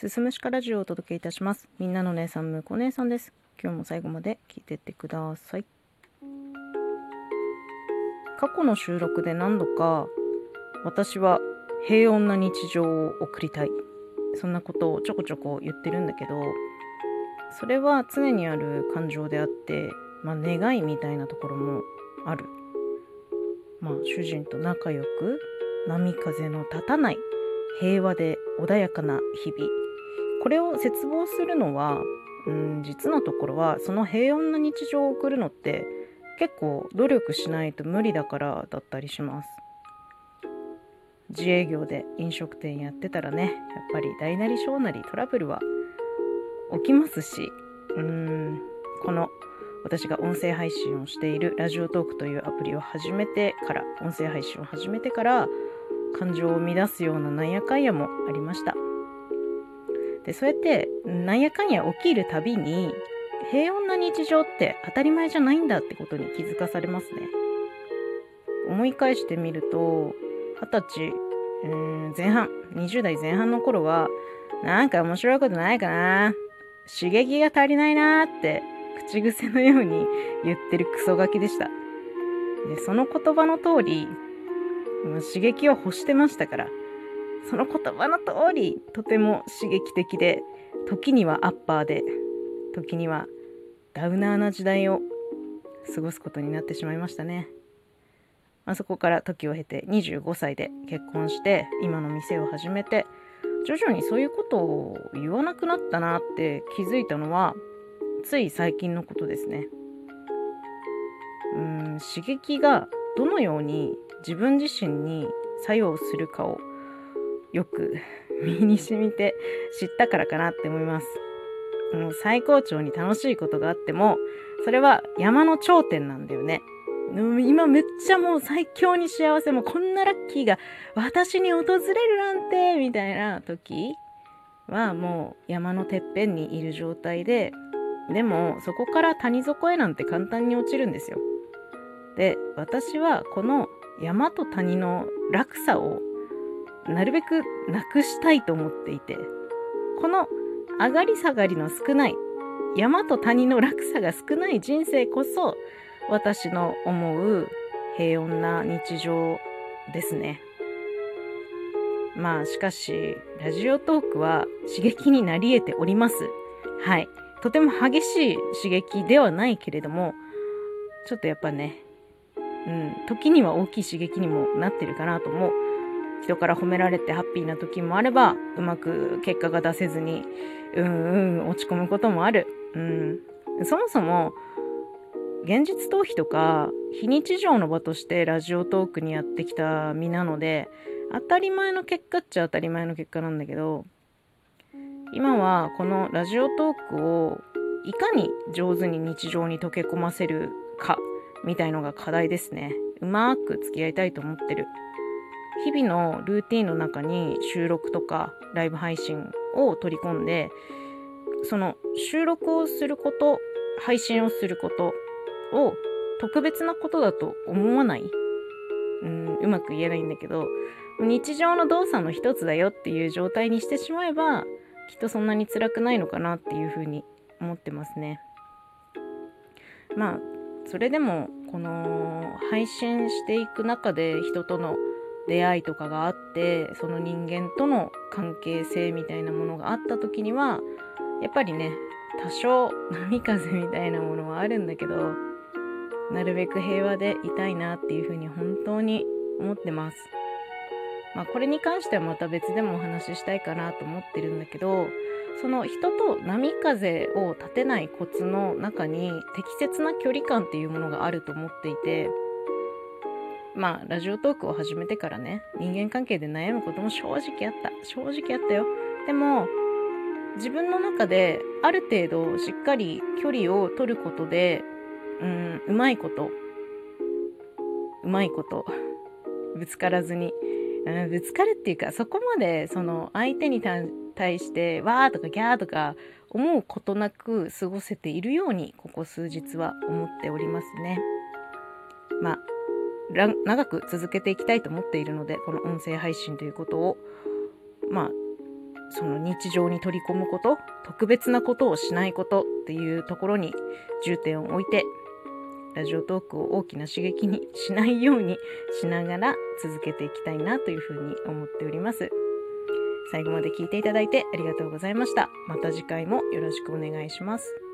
すすむしかラジオをお届けいたします。みんなの姉さんむこ姉さんです。今日も最後まで聞いてってください。過去の収録で何度か私は平穏な日常を送りたい。そんなことをちょこちょこ言ってるんだけどそれは常にある感情であってまあ願いみたいなところもある。まあ主人と仲良く波風の立たない平和で穏やかな日々。これを絶望するのはうん実のところはその平穏な日常を送るのって結構努力しないと無理だからだったりします。自営業で飲食店やってたらねやっぱり大なり小なりトラブルは起きますしうんこの私が音声配信をしているラジオトークというアプリを始めてから音声配信を始めてから感情を乱すようななんやかんやもありました。でそうやってなんやかんや起きるたびに平穏な日常って当たり前じゃないんだってことに気づかされますね。思い返してみると二十歳うん前半20代前半の頃はなんか面白いことないかな。刺激が足りないなって口癖のように言ってるクソガキでした。でその言葉の通り刺激を欲してましたから。その言葉の通りとても刺激的で時にはアッパーで時にはダウナーな時代を過ごすことになってしまいましたね、まあ、そこから時を経て25歳で結婚して今の店を始めて徐々にそういうことを言わなくなったなって気づいたのはつい最近のことですね。うん刺激がどのように自分自身に作用するかをよく身に染みて知ったからかなって思います。最高潮に楽しいことがあってもそれは山の頂点なんだよね。今めっちゃもう最強に幸せもうこんなラッキーが私に訪れるなんてみたいな時はもう山のてっぺんにいる状態ででもそこから谷底へなんて簡単に落ちるんですよ。で私はこの山と谷の落差をなるべくなくしたいと思っていてこの上がり下がりの少ない山と谷の落差が少ない人生こそ私の思う平穏な日常ですね。まあしかしラジオトークは刺激になり得ております。はい。とても激しい刺激ではないけれどもちょっとやっぱねうん時には大きい刺激にもなってるかなと思う。人から褒められてハッピーな時もあればうまく結果が出せずにうんうん落ち込むこともある、うん、そもそも現実逃避とか非日常の場としてラジオトークにやってきた身なので当たり前の結果っちゃ当たり前の結果なんだけど今はこのラジオトークをいかに上手に日常に溶け込ませるかみたいのが課題ですね。うまく付き合いたいと思ってる。日々のルーティンの中に収録とかライブ配信を取り込んでその収録をすること配信をすることを特別なことだと思わない？うんうまく言えないんだけど日常の動作の一つだよっていう状態にしてしまえばきっとそんなに辛くないのかなっていうふうに思ってますね。まあそれでもこの配信していく中で人との出会いとかがあってその人間との関係性みたいなものがあった時にはやっぱりね多少波風みたいなものはあるんだけどなるべく平和でいたいなっていうふうに本当に思ってます。まあこれに関してはまた別でもお話ししたいかなと思ってるんだけどその人と波風を立てないコツの中に適切な距離感っていうものがあると思っていてまあラジオトークを始めてからね人間関係で悩むことも正直あった。正直あったよ。でも自分の中である程度しっかり距離を取ることでうんうまいことうまいことぶつからずに、うん、ぶつかるっていうかそこまでその相手に対してわーとかギャーとか思うことなく過ごせているようにここ数日は思っておりますね。まあ長く続けていきたいと思っているのでこの音声配信ということをまあその日常に取り込むこと特別なことをしないことっていうところに重点を置いてラジオトークを大きな刺激にしないようにしながら続けていきたいなというふうに思っております。最後まで聞いていただいてありがとうございました。また次回もよろしくお願いします。